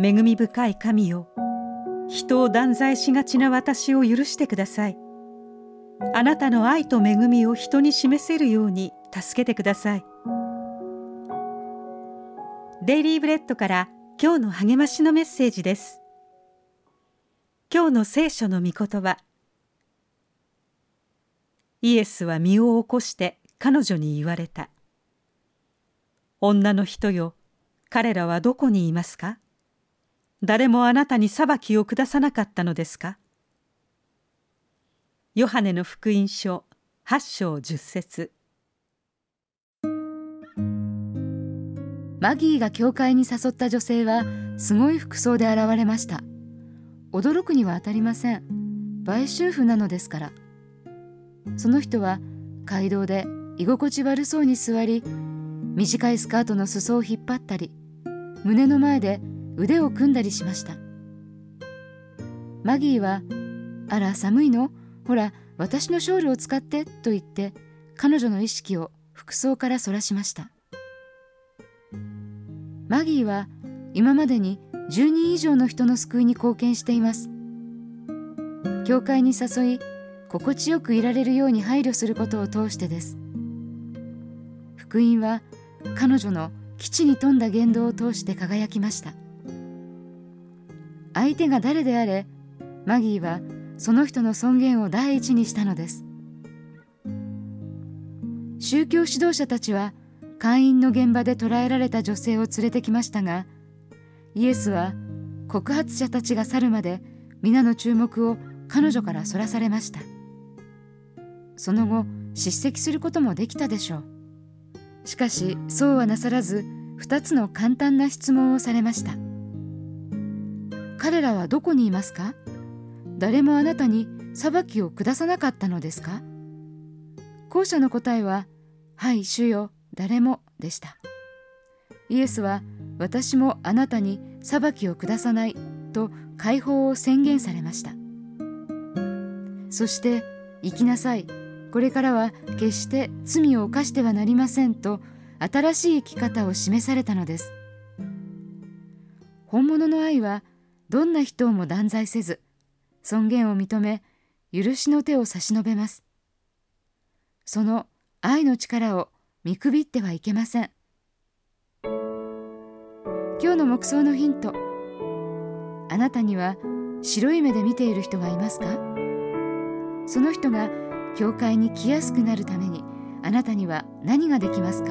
恵み深い神よ。人を断罪しがちな私を許してください。あなたの愛と恵みを人に示せるように助けてください。デイリーブレッドから今日の励ましのメッセージです。今日の聖書の御言葉。イエスは身を起こして彼女に言われた。女の人よ彼らはどこにいますか？誰もあなたに裁きを下さなかったのですか？ヨハネの福音書八章十節。マギーが教会に誘った女性はすごい服装で現れました。驚くには当たりません。売春婦なのですから。その人は街道で居心地悪そうに座り短いスカートの裾を引っ張ったり胸の前で腕を組んだりしました。マギーは「あら寒いの？ほら私のショールを使って」と言って彼女の意識を服装からそらしました。マギーは今までに10人以上の人の救いに貢献しています。教会に誘い心地よくいられるように配慮することを通してです。福音は彼女の基地に富んだ言動を通して輝きました。相手が誰であれマギーはその人の尊厳を第一にしたのです。宗教指導者たちは会員の現場で捕らえられた女性を連れてきましたがイエスは告発者たちが去るまで皆の注目を彼女からそらされました。その後叱責することもできたでしょう。しかしそうはなさらず2つの簡単な質問をされました。彼らはどこにいますか？誰もあなたに裁きを下さなかったのですか？後者の答えは「はい主よ誰も」でした。イエスは私もあなたに裁きを下さないと解放を宣言されました。そして生きなさい。これからは決して罪を犯してはなりませんと新しい生き方を示されたのです。本物の愛はどんな人をも断罪せず尊厳を認め許しの手を差し伸べます。その愛の力を見くびってはいけません。今日の目想のヒント。あなたには白い目で見ている人がいますか？その人が教会に来やすくなるためにあなたには何ができますか？